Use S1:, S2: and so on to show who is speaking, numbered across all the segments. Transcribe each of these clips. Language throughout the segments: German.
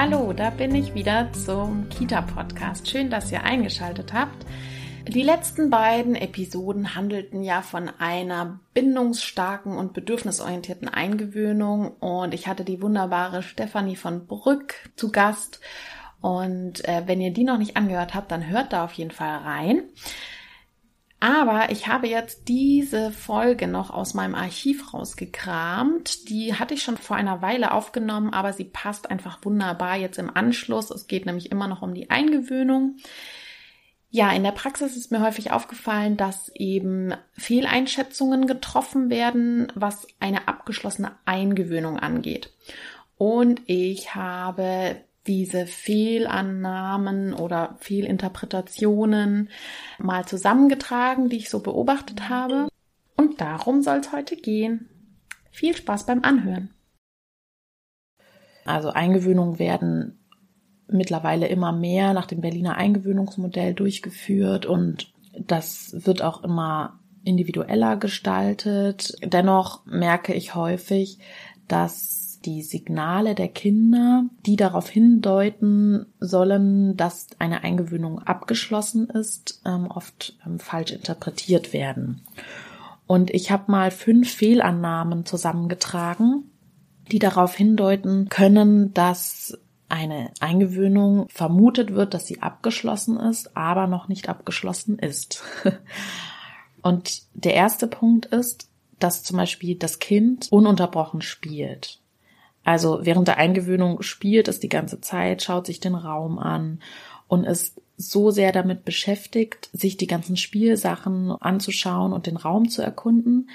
S1: Hallo, da bin ich wieder zum Kita-Podcast. Schön, dass ihr eingeschaltet habt. Die letzten beiden Episoden handelten ja von einer bindungsstarken und bedürfnisorientierten Eingewöhnung und ich hatte die wunderbare Stefanie von Brück zu Gast. Und äh, wenn ihr die noch nicht angehört habt, dann hört da auf jeden Fall rein. Aber ich habe jetzt diese Folge noch aus meinem Archiv rausgekramt. Die hatte ich schon vor einer Weile aufgenommen, aber sie passt einfach wunderbar jetzt im Anschluss. Es geht nämlich immer noch um die Eingewöhnung. Ja, in der Praxis ist mir häufig aufgefallen, dass eben Fehleinschätzungen getroffen werden, was eine abgeschlossene Eingewöhnung angeht. Und ich habe diese Fehlannahmen oder Fehlinterpretationen mal zusammengetragen, die ich so beobachtet habe. Und darum soll es heute gehen. Viel Spaß beim Anhören. Also Eingewöhnungen werden mittlerweile immer mehr nach dem Berliner Eingewöhnungsmodell durchgeführt und das wird auch immer individueller gestaltet. Dennoch merke ich häufig, dass die Signale der Kinder, die darauf hindeuten sollen, dass eine Eingewöhnung abgeschlossen ist, ähm, oft ähm, falsch interpretiert werden. Und ich habe mal fünf Fehlannahmen zusammengetragen, die darauf hindeuten können, dass eine Eingewöhnung vermutet wird, dass sie abgeschlossen ist, aber noch nicht abgeschlossen ist. Und der erste Punkt ist, dass zum Beispiel das Kind ununterbrochen spielt. Also während der Eingewöhnung spielt es die ganze Zeit, schaut sich den Raum an und ist so sehr damit beschäftigt, sich die ganzen Spielsachen anzuschauen und den Raum zu erkunden,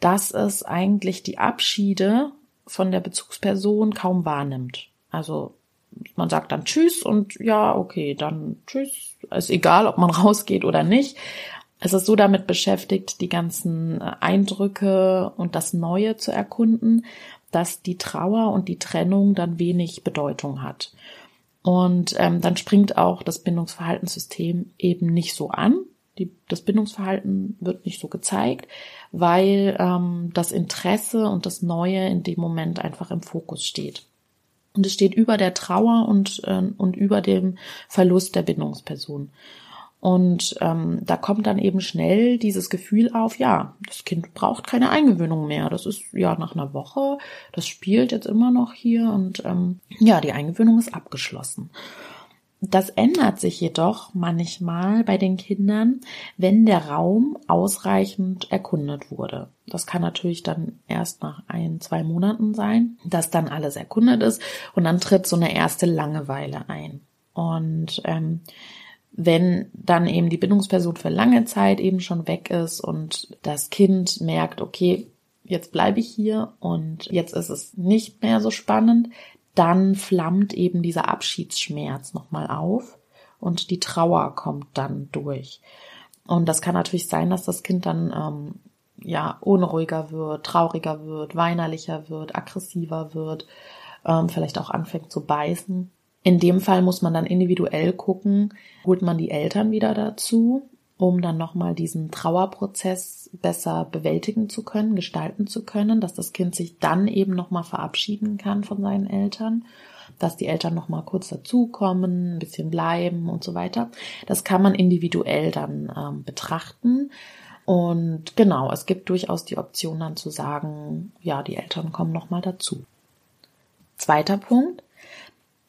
S1: dass es eigentlich die Abschiede von der Bezugsperson kaum wahrnimmt. Also man sagt dann Tschüss und ja, okay, dann Tschüss. Ist egal, ob man rausgeht oder nicht. Es ist so damit beschäftigt, die ganzen Eindrücke und das Neue zu erkunden, dass die Trauer und die Trennung dann wenig Bedeutung hat. Und ähm, dann springt auch das Bindungsverhaltenssystem eben nicht so an. Die, das Bindungsverhalten wird nicht so gezeigt, weil ähm, das Interesse und das Neue in dem Moment einfach im Fokus steht. Und es steht über der Trauer und, äh, und über dem Verlust der Bindungsperson. Und ähm, da kommt dann eben schnell dieses Gefühl auf, ja, das Kind braucht keine Eingewöhnung mehr. Das ist ja nach einer Woche, das spielt jetzt immer noch hier und ähm, ja, die Eingewöhnung ist abgeschlossen. Das ändert sich jedoch manchmal bei den Kindern, wenn der Raum ausreichend erkundet wurde. Das kann natürlich dann erst nach ein, zwei Monaten sein, dass dann alles erkundet ist und dann tritt so eine erste Langeweile ein. Und ähm, wenn dann eben die Bindungsperson für lange Zeit eben schon weg ist und das Kind merkt, okay, jetzt bleibe ich hier und jetzt ist es nicht mehr so spannend, dann flammt eben dieser Abschiedsschmerz nochmal auf und die Trauer kommt dann durch. Und das kann natürlich sein, dass das Kind dann ähm, ja unruhiger wird, trauriger wird, weinerlicher wird, aggressiver wird, ähm, vielleicht auch anfängt zu beißen. In dem Fall muss man dann individuell gucken, holt man die Eltern wieder dazu, um dann nochmal diesen Trauerprozess besser bewältigen zu können, gestalten zu können, dass das Kind sich dann eben nochmal verabschieden kann von seinen Eltern, dass die Eltern nochmal kurz dazukommen, ein bisschen bleiben und so weiter. Das kann man individuell dann ähm, betrachten. Und genau, es gibt durchaus die Option dann zu sagen, ja, die Eltern kommen nochmal dazu. Zweiter Punkt,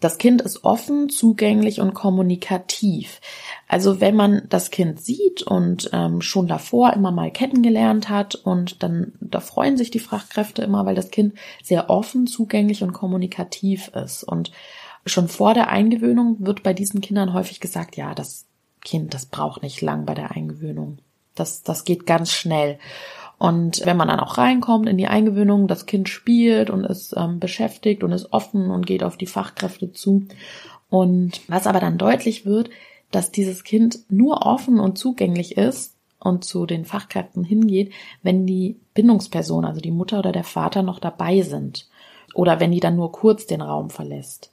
S1: das Kind ist offen, zugänglich und kommunikativ. Also wenn man das Kind sieht und ähm, schon davor immer mal kennengelernt hat und dann da freuen sich die Fachkräfte immer, weil das Kind sehr offen, zugänglich und kommunikativ ist. Und schon vor der Eingewöhnung wird bei diesen Kindern häufig gesagt, ja, das Kind, das braucht nicht lang bei der Eingewöhnung. Das, das geht ganz schnell. Und wenn man dann auch reinkommt in die Eingewöhnung, das Kind spielt und ist ähm, beschäftigt und ist offen und geht auf die Fachkräfte zu Und was aber dann deutlich wird, dass dieses Kind nur offen und zugänglich ist und zu den Fachkräften hingeht, wenn die Bindungsperson, also die Mutter oder der Vater noch dabei sind oder wenn die dann nur kurz den Raum verlässt.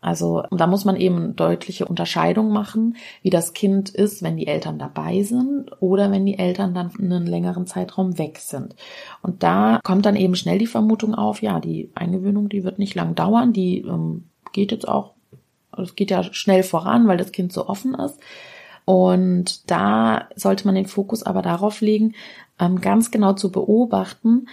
S1: Also da muss man eben deutliche Unterscheidung machen, wie das Kind ist, wenn die Eltern dabei sind oder wenn die Eltern dann einen längeren Zeitraum weg sind. Und da kommt dann eben schnell die Vermutung auf, ja, die Eingewöhnung, die wird nicht lang dauern, die ähm, geht jetzt auch, es geht ja schnell voran, weil das Kind so offen ist. Und da sollte man den Fokus aber darauf legen, ähm, ganz genau zu beobachten,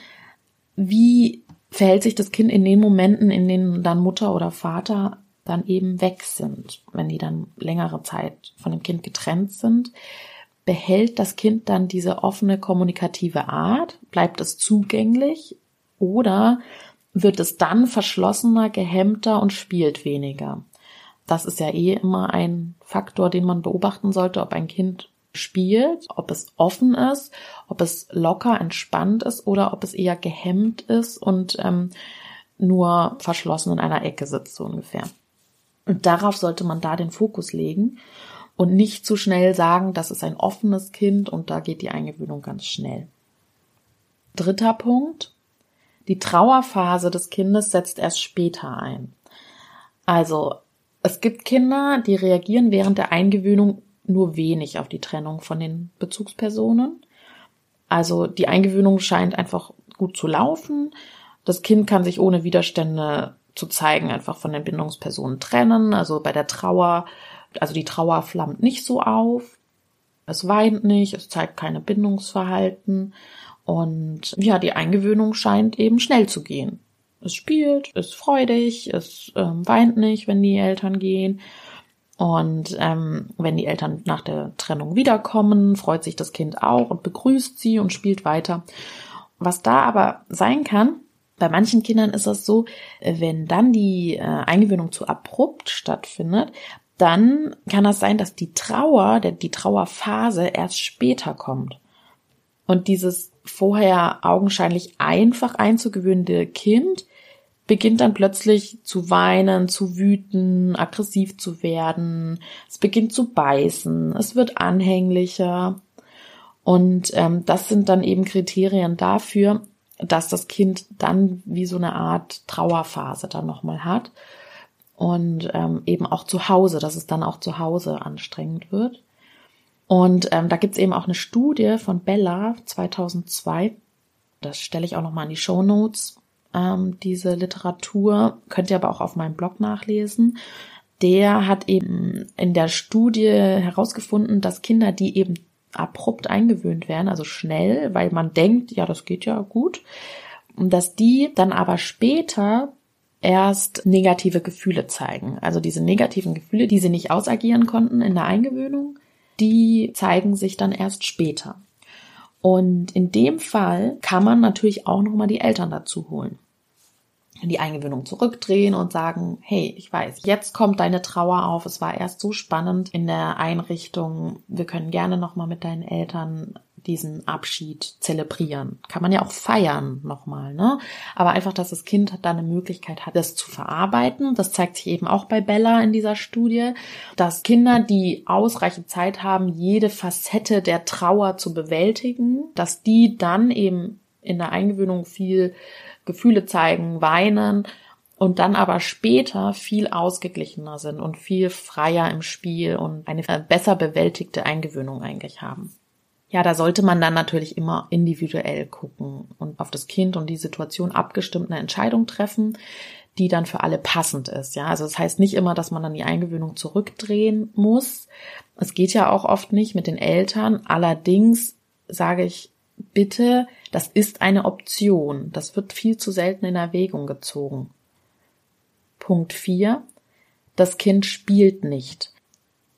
S1: wie verhält sich das Kind in den Momenten, in denen dann Mutter oder Vater dann eben weg sind, wenn die dann längere Zeit von dem Kind getrennt sind, behält das Kind dann diese offene kommunikative Art, bleibt es zugänglich oder wird es dann verschlossener, gehemmter und spielt weniger. Das ist ja eh immer ein Faktor, den man beobachten sollte, ob ein Kind spielt, ob es offen ist, ob es locker entspannt ist oder ob es eher gehemmt ist und ähm, nur verschlossen in einer Ecke sitzt, so ungefähr. Und darauf sollte man da den Fokus legen und nicht zu schnell sagen, das ist ein offenes Kind und da geht die Eingewöhnung ganz schnell. Dritter Punkt. Die Trauerphase des Kindes setzt erst später ein. Also, es gibt Kinder, die reagieren während der Eingewöhnung nur wenig auf die Trennung von den Bezugspersonen. Also, die Eingewöhnung scheint einfach gut zu laufen. Das Kind kann sich ohne Widerstände zu zeigen, einfach von den Bindungspersonen trennen. Also bei der Trauer, also die Trauer flammt nicht so auf. Es weint nicht, es zeigt keine Bindungsverhalten. Und ja, die Eingewöhnung scheint eben schnell zu gehen. Es spielt, ist freudig, es ähm, weint nicht, wenn die Eltern gehen. Und ähm, wenn die Eltern nach der Trennung wiederkommen, freut sich das Kind auch und begrüßt sie und spielt weiter. Was da aber sein kann, bei manchen Kindern ist es so, wenn dann die äh, Eingewöhnung zu abrupt stattfindet, dann kann das sein, dass die Trauer, die Trauerphase erst später kommt. Und dieses vorher augenscheinlich einfach einzugewöhnende Kind beginnt dann plötzlich zu weinen, zu wüten, aggressiv zu werden. Es beginnt zu beißen. Es wird anhänglicher. Und ähm, das sind dann eben Kriterien dafür, dass das Kind dann wie so eine Art Trauerphase dann nochmal hat. Und ähm, eben auch zu Hause, dass es dann auch zu Hause anstrengend wird. Und ähm, da gibt's eben auch eine Studie von Bella 2002. Das stelle ich auch nochmal in die Show Notes. Ähm, diese Literatur könnt ihr aber auch auf meinem Blog nachlesen. Der hat eben in der Studie herausgefunden, dass Kinder, die eben abrupt eingewöhnt werden, also schnell, weil man denkt, ja, das geht ja gut. Und dass die dann aber später erst negative Gefühle zeigen. Also diese negativen Gefühle, die sie nicht ausagieren konnten in der Eingewöhnung, die zeigen sich dann erst später. Und in dem Fall kann man natürlich auch nochmal die Eltern dazu holen die Eingewöhnung zurückdrehen und sagen, hey, ich weiß, jetzt kommt deine Trauer auf. Es war erst so spannend in der Einrichtung. Wir können gerne nochmal mit deinen Eltern diesen Abschied zelebrieren. Kann man ja auch feiern nochmal, ne? Aber einfach, dass das Kind da eine Möglichkeit hat, das zu verarbeiten. Das zeigt sich eben auch bei Bella in dieser Studie, dass Kinder, die ausreichend Zeit haben, jede Facette der Trauer zu bewältigen, dass die dann eben in der Eingewöhnung viel Gefühle zeigen, weinen und dann aber später viel ausgeglichener sind und viel freier im Spiel und eine besser bewältigte Eingewöhnung eigentlich haben. Ja, da sollte man dann natürlich immer individuell gucken und auf das Kind und die Situation abgestimmt eine Entscheidung treffen, die dann für alle passend ist. Ja, also das heißt nicht immer, dass man dann die Eingewöhnung zurückdrehen muss. Es geht ja auch oft nicht mit den Eltern. Allerdings sage ich bitte, das ist eine Option. Das wird viel zu selten in Erwägung gezogen. Punkt 4. Das Kind spielt nicht.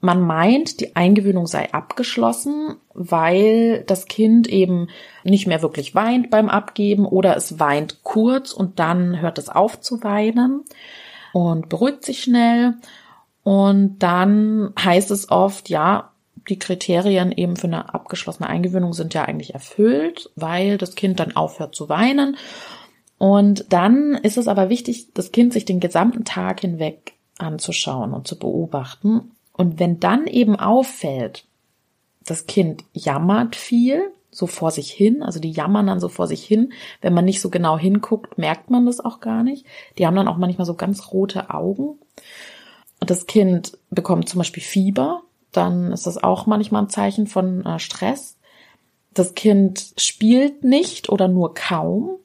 S1: Man meint, die Eingewöhnung sei abgeschlossen, weil das Kind eben nicht mehr wirklich weint beim Abgeben oder es weint kurz und dann hört es auf zu weinen und beruhigt sich schnell. Und dann heißt es oft, ja, die Kriterien eben für eine abgeschlossene Eingewöhnung sind ja eigentlich erfüllt, weil das Kind dann aufhört zu weinen. Und dann ist es aber wichtig, das Kind sich den gesamten Tag hinweg anzuschauen und zu beobachten. Und wenn dann eben auffällt, das Kind jammert viel, so vor sich hin, also die jammern dann so vor sich hin. Wenn man nicht so genau hinguckt, merkt man das auch gar nicht. Die haben dann auch manchmal so ganz rote Augen. Das Kind bekommt zum Beispiel Fieber, dann ist das auch manchmal ein Zeichen von äh, Stress. Das Kind spielt nicht oder nur kaum,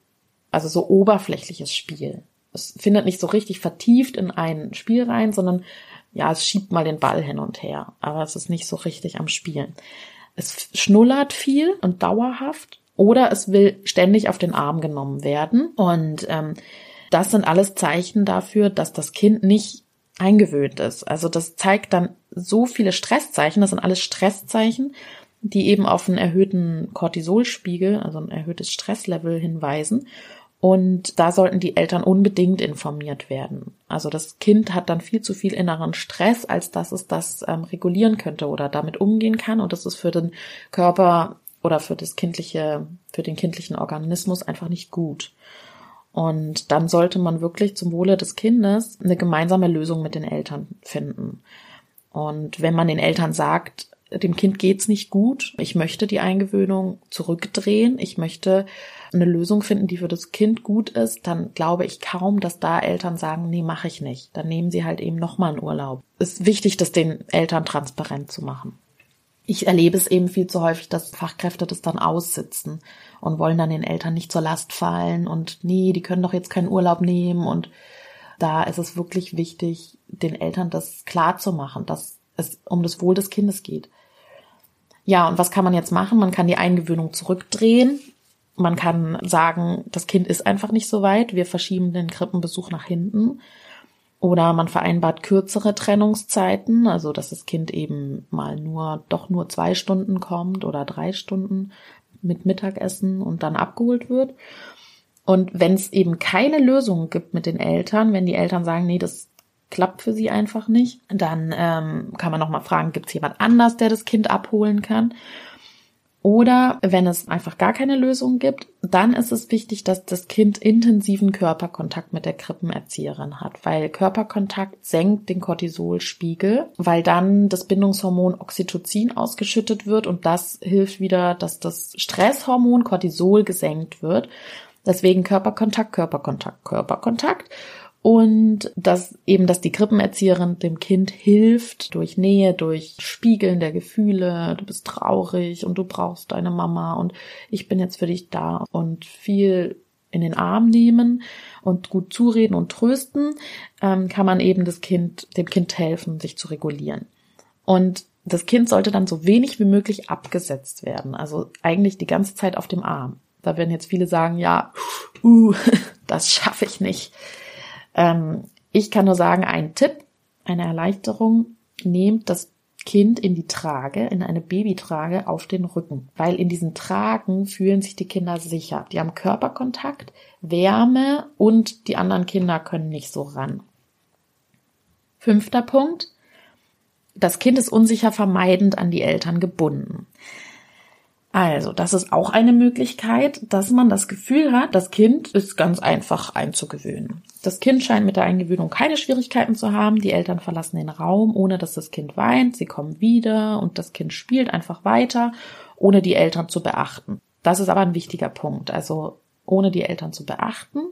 S1: also so oberflächliches Spiel. Es findet nicht so richtig vertieft in ein Spiel rein, sondern ja, es schiebt mal den Ball hin und her, aber es ist nicht so richtig am Spielen. Es schnullert viel und dauerhaft oder es will ständig auf den Arm genommen werden und ähm, das sind alles Zeichen dafür, dass das Kind nicht eingewöhnt ist. Also das zeigt dann so viele Stresszeichen, das sind alles Stresszeichen, die eben auf einen erhöhten Cortisolspiegel, also ein erhöhtes Stresslevel hinweisen. Und da sollten die Eltern unbedingt informiert werden. Also das Kind hat dann viel zu viel inneren Stress, als dass es das ähm, regulieren könnte oder damit umgehen kann. Und das ist für den Körper oder für das kindliche, für den kindlichen Organismus einfach nicht gut. Und dann sollte man wirklich zum Wohle des Kindes eine gemeinsame Lösung mit den Eltern finden. Und wenn man den Eltern sagt, dem Kind geht's nicht gut, ich möchte die Eingewöhnung zurückdrehen, ich möchte eine Lösung finden, die für das Kind gut ist, dann glaube ich kaum, dass da Eltern sagen, nee, mache ich nicht. Dann nehmen sie halt eben nochmal einen Urlaub. Ist wichtig, das den Eltern transparent zu machen. Ich erlebe es eben viel zu häufig, dass Fachkräfte das dann aussitzen und wollen dann den Eltern nicht zur Last fallen und nee, die können doch jetzt keinen Urlaub nehmen und da ist es wirklich wichtig, den Eltern das klar zu machen, dass es um das Wohl des Kindes geht. Ja, und was kann man jetzt machen? Man kann die Eingewöhnung zurückdrehen. Man kann sagen, das Kind ist einfach nicht so weit. Wir verschieben den Krippenbesuch nach hinten. Oder man vereinbart kürzere Trennungszeiten, also dass das Kind eben mal nur, doch nur zwei Stunden kommt oder drei Stunden mit Mittagessen und dann abgeholt wird. Und wenn es eben keine Lösung gibt mit den Eltern, wenn die Eltern sagen, nee, das klappt für sie einfach nicht, dann ähm, kann man noch mal fragen, gibt es jemand anders, der das Kind abholen kann? Oder wenn es einfach gar keine Lösung gibt, dann ist es wichtig, dass das Kind intensiven Körperkontakt mit der Krippenerzieherin hat, weil Körperkontakt senkt den Cortisolspiegel, weil dann das Bindungshormon Oxytocin ausgeschüttet wird und das hilft wieder, dass das Stresshormon Cortisol gesenkt wird. Deswegen Körperkontakt, Körperkontakt, Körperkontakt und dass eben, dass die Krippenerzieherin dem Kind hilft durch Nähe, durch Spiegeln der Gefühle. Du bist traurig und du brauchst deine Mama und ich bin jetzt für dich da und viel in den Arm nehmen und gut zureden und trösten, ähm, kann man eben das Kind, dem Kind helfen, sich zu regulieren. Und das Kind sollte dann so wenig wie möglich abgesetzt werden. Also eigentlich die ganze Zeit auf dem Arm. Da werden jetzt viele sagen, ja, uh, das schaffe ich nicht. Ähm, ich kann nur sagen, ein Tipp, eine Erleichterung, nehmt das Kind in die Trage, in eine Babytrage auf den Rücken, weil in diesen Tragen fühlen sich die Kinder sicher. Die haben Körperkontakt, Wärme und die anderen Kinder können nicht so ran. Fünfter Punkt. Das Kind ist unsicher vermeidend an die Eltern gebunden. Also, das ist auch eine Möglichkeit, dass man das Gefühl hat, das Kind ist ganz einfach einzugewöhnen. Das Kind scheint mit der Eingewöhnung keine Schwierigkeiten zu haben. Die Eltern verlassen den Raum, ohne dass das Kind weint. Sie kommen wieder und das Kind spielt einfach weiter, ohne die Eltern zu beachten. Das ist aber ein wichtiger Punkt. Also, ohne die Eltern zu beachten.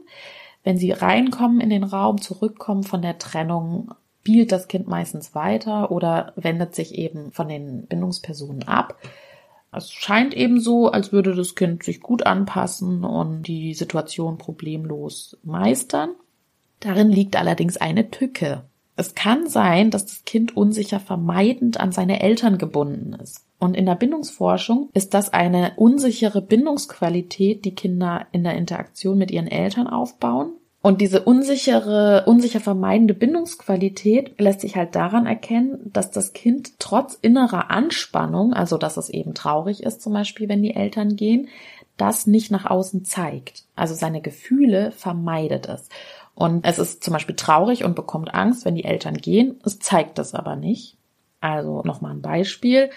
S1: Wenn sie reinkommen in den Raum, zurückkommen von der Trennung, spielt das Kind meistens weiter oder wendet sich eben von den Bindungspersonen ab. Es scheint eben so, als würde das Kind sich gut anpassen und die Situation problemlos meistern. Darin liegt allerdings eine Tücke. Es kann sein, dass das Kind unsicher vermeidend an seine Eltern gebunden ist. Und in der Bindungsforschung ist das eine unsichere Bindungsqualität, die Kinder in der Interaktion mit ihren Eltern aufbauen und diese unsichere, unsicher vermeidende Bindungsqualität lässt sich halt daran erkennen, dass das Kind trotz innerer Anspannung, also dass es eben traurig ist, zum Beispiel, wenn die Eltern gehen, das nicht nach außen zeigt. Also seine Gefühle vermeidet es. Und es ist zum Beispiel traurig und bekommt Angst, wenn die Eltern gehen. Es zeigt es aber nicht. Also nochmal ein Beispiel.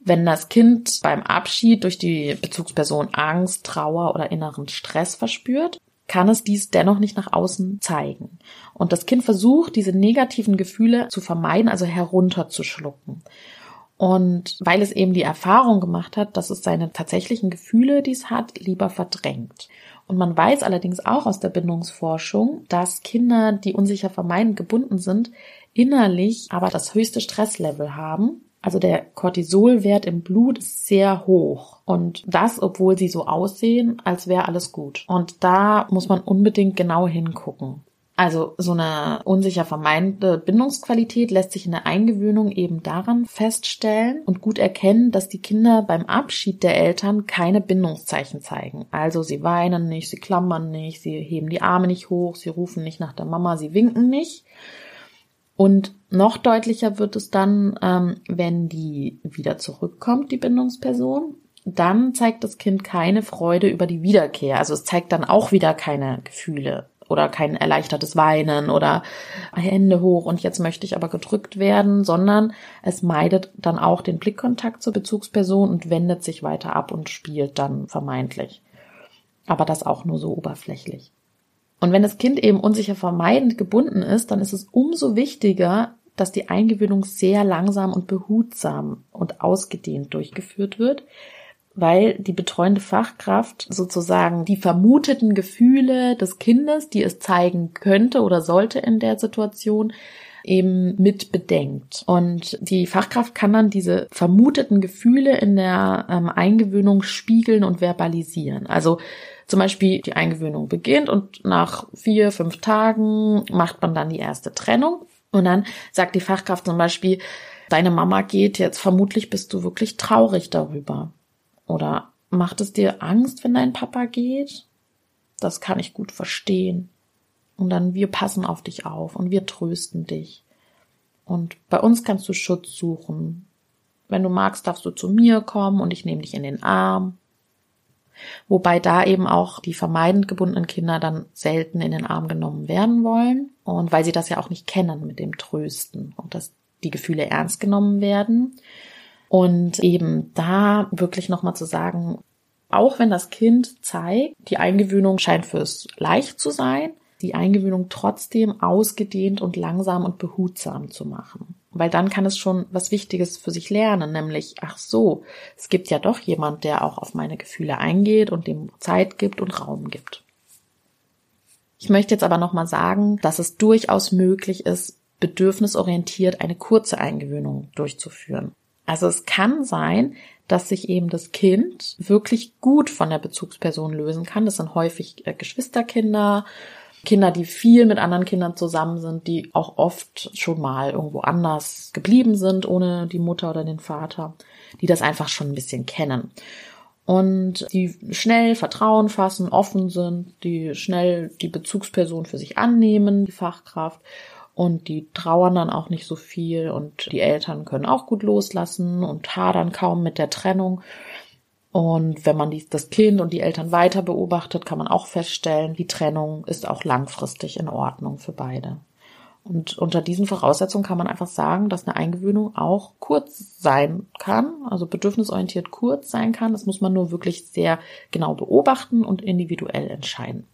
S1: Wenn das Kind beim Abschied durch die Bezugsperson Angst, Trauer oder inneren Stress verspürt, kann es dies dennoch nicht nach außen zeigen. Und das Kind versucht, diese negativen Gefühle zu vermeiden, also herunterzuschlucken. Und weil es eben die Erfahrung gemacht hat, dass es seine tatsächlichen Gefühle, die es hat, lieber verdrängt. Und man weiß allerdings auch aus der Bindungsforschung, dass Kinder, die unsicher vermeidend gebunden sind, innerlich aber das höchste Stresslevel haben. Also der Cortisolwert im Blut ist sehr hoch. Und das, obwohl sie so aussehen, als wäre alles gut. Und da muss man unbedingt genau hingucken. Also so eine unsicher vermeinte Bindungsqualität lässt sich in der Eingewöhnung eben daran feststellen und gut erkennen, dass die Kinder beim Abschied der Eltern keine Bindungszeichen zeigen. Also sie weinen nicht, sie klammern nicht, sie heben die Arme nicht hoch, sie rufen nicht nach der Mama, sie winken nicht. Und noch deutlicher wird es dann, ähm, wenn die wieder zurückkommt, die Bindungsperson. Dann zeigt das Kind keine Freude über die Wiederkehr. Also es zeigt dann auch wieder keine Gefühle oder kein erleichtertes Weinen oder Hände hoch und jetzt möchte ich aber gedrückt werden, sondern es meidet dann auch den Blickkontakt zur Bezugsperson und wendet sich weiter ab und spielt dann vermeintlich. Aber das auch nur so oberflächlich. Und wenn das Kind eben unsicher vermeidend gebunden ist, dann ist es umso wichtiger, dass die Eingewöhnung sehr langsam und behutsam und ausgedehnt durchgeführt wird, weil die betreuende Fachkraft sozusagen die vermuteten Gefühle des Kindes, die es zeigen könnte oder sollte in der Situation, eben mit bedenkt. Und die Fachkraft kann dann diese vermuteten Gefühle in der ähm, Eingewöhnung spiegeln und verbalisieren. Also zum Beispiel die Eingewöhnung beginnt und nach vier, fünf Tagen macht man dann die erste Trennung. Und dann sagt die Fachkraft zum Beispiel, deine Mama geht jetzt, vermutlich bist du wirklich traurig darüber. Oder macht es dir Angst, wenn dein Papa geht? Das kann ich gut verstehen. Und dann wir passen auf dich auf und wir trösten dich. Und bei uns kannst du Schutz suchen. Wenn du magst, darfst du zu mir kommen und ich nehme dich in den Arm. Wobei da eben auch die vermeidend gebundenen Kinder dann selten in den Arm genommen werden wollen. Und weil sie das ja auch nicht kennen mit dem Trösten und dass die Gefühle ernst genommen werden. Und eben da wirklich nochmal zu sagen, auch wenn das Kind zeigt, die Eingewöhnung scheint fürs leicht zu sein, die Eingewöhnung trotzdem ausgedehnt und langsam und behutsam zu machen. Weil dann kann es schon was Wichtiges für sich lernen, nämlich, ach so, es gibt ja doch jemand, der auch auf meine Gefühle eingeht und dem Zeit gibt und Raum gibt. Ich möchte jetzt aber nochmal sagen, dass es durchaus möglich ist, bedürfnisorientiert eine kurze Eingewöhnung durchzuführen. Also es kann sein, dass sich eben das Kind wirklich gut von der Bezugsperson lösen kann. Das sind häufig äh, Geschwisterkinder, Kinder, die viel mit anderen Kindern zusammen sind, die auch oft schon mal irgendwo anders geblieben sind, ohne die Mutter oder den Vater, die das einfach schon ein bisschen kennen. Und die schnell Vertrauen fassen, offen sind, die schnell die Bezugsperson für sich annehmen, die Fachkraft und die trauern dann auch nicht so viel und die Eltern können auch gut loslassen und hadern kaum mit der Trennung. Und wenn man das Kind und die Eltern weiter beobachtet, kann man auch feststellen, die Trennung ist auch langfristig in Ordnung für beide. Und unter diesen Voraussetzungen kann man einfach sagen, dass eine Eingewöhnung auch kurz sein kann, also bedürfnisorientiert kurz sein kann. Das muss man nur wirklich sehr genau beobachten und individuell entscheiden.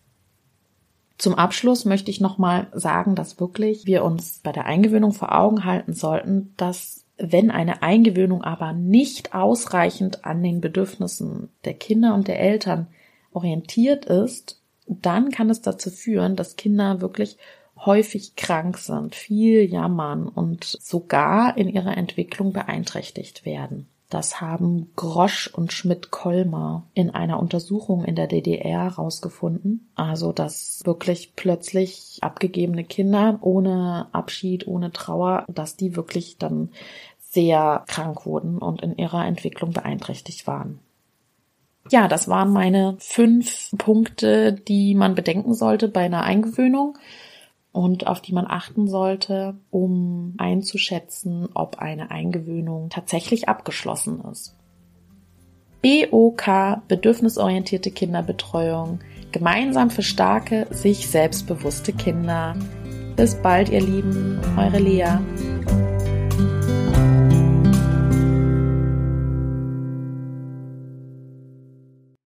S1: Zum Abschluss möchte ich nochmal sagen, dass wirklich wir uns bei der Eingewöhnung vor Augen halten sollten, dass wenn eine Eingewöhnung aber nicht ausreichend an den Bedürfnissen der Kinder und der Eltern orientiert ist, dann kann es dazu führen, dass Kinder wirklich häufig krank sind, viel jammern und sogar in ihrer Entwicklung beeinträchtigt werden. Das haben Grosch und Schmidt-Kolmer in einer Untersuchung in der DDR herausgefunden. Also, dass wirklich plötzlich abgegebene Kinder ohne Abschied, ohne Trauer, dass die wirklich dann sehr krank wurden und in ihrer Entwicklung beeinträchtigt waren. Ja, das waren meine fünf Punkte, die man bedenken sollte bei einer Eingewöhnung und auf die man achten sollte, um einzuschätzen, ob eine Eingewöhnung tatsächlich abgeschlossen ist. BOK, bedürfnisorientierte Kinderbetreuung, gemeinsam für starke, sich selbstbewusste Kinder. Bis bald, ihr Lieben, eure Lea.